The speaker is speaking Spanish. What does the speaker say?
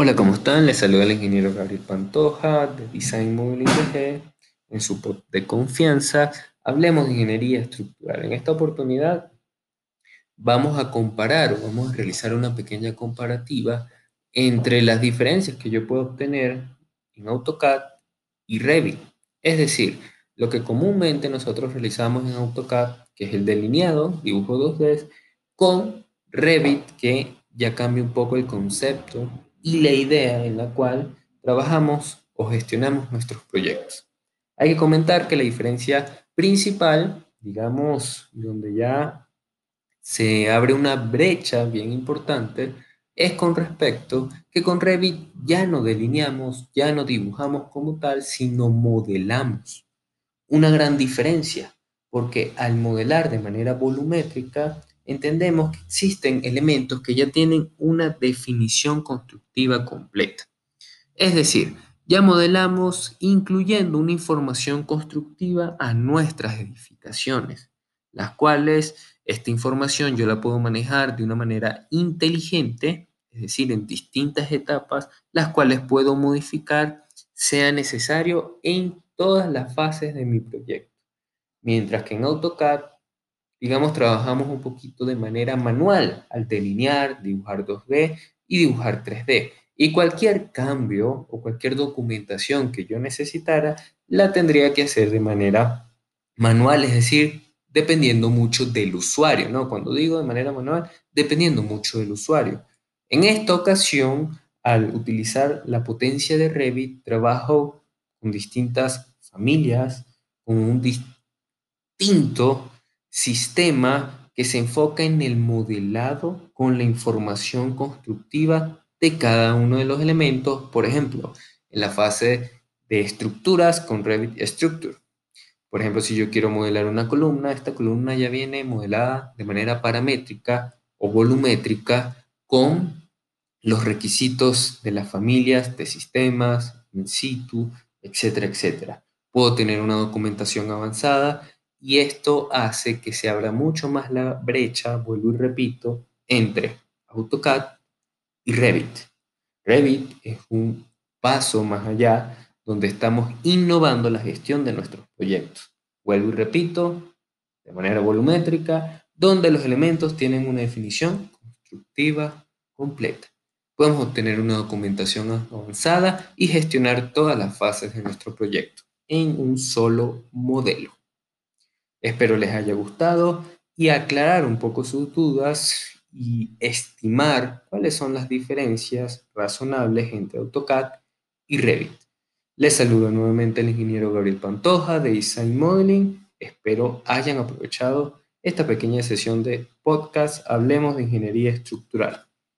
Hola, ¿cómo están? Les saluda el ingeniero Gabriel Pantoja de Design Mobile IPG en su pod de confianza. Hablemos de ingeniería estructural. En esta oportunidad vamos a comparar o vamos a realizar una pequeña comparativa entre las diferencias que yo puedo obtener en AutoCAD y Revit. Es decir, lo que comúnmente nosotros realizamos en AutoCAD, que es el delineado, dibujo 2D, con Revit, que ya cambia un poco el concepto y la idea en la cual trabajamos o gestionamos nuestros proyectos. Hay que comentar que la diferencia principal, digamos, donde ya se abre una brecha bien importante, es con respecto que con Revit ya no delineamos, ya no dibujamos como tal, sino modelamos. Una gran diferencia, porque al modelar de manera volumétrica, entendemos que existen elementos que ya tienen una definición constructiva completa. Es decir, ya modelamos incluyendo una información constructiva a nuestras edificaciones, las cuales esta información yo la puedo manejar de una manera inteligente, es decir, en distintas etapas, las cuales puedo modificar sea necesario en todas las fases de mi proyecto. Mientras que en AutoCAD digamos, trabajamos un poquito de manera manual al delinear, dibujar 2D y dibujar 3D. Y cualquier cambio o cualquier documentación que yo necesitara, la tendría que hacer de manera manual, es decir, dependiendo mucho del usuario, ¿no? Cuando digo de manera manual, dependiendo mucho del usuario. En esta ocasión, al utilizar la potencia de Revit, trabajo con distintas familias, con un distinto sistema que se enfoca en el modelado con la información constructiva de cada uno de los elementos, por ejemplo, en la fase de estructuras con Revit Structure. Por ejemplo, si yo quiero modelar una columna, esta columna ya viene modelada de manera paramétrica o volumétrica con los requisitos de las familias de sistemas, in situ, etcétera, etcétera. Puedo tener una documentación avanzada y esto hace que se abra mucho más la brecha, vuelvo y repito, entre AutoCAD y Revit. Revit es un paso más allá donde estamos innovando la gestión de nuestros proyectos. Vuelvo y repito, de manera volumétrica, donde los elementos tienen una definición constructiva completa. Podemos obtener una documentación avanzada y gestionar todas las fases de nuestro proyecto en un solo modelo. Espero les haya gustado y aclarar un poco sus dudas y estimar cuáles son las diferencias razonables entre AutoCAD y Revit. Les saludo nuevamente el ingeniero Gabriel Pantoja de Design Modeling. Espero hayan aprovechado esta pequeña sesión de podcast Hablemos de Ingeniería Estructural.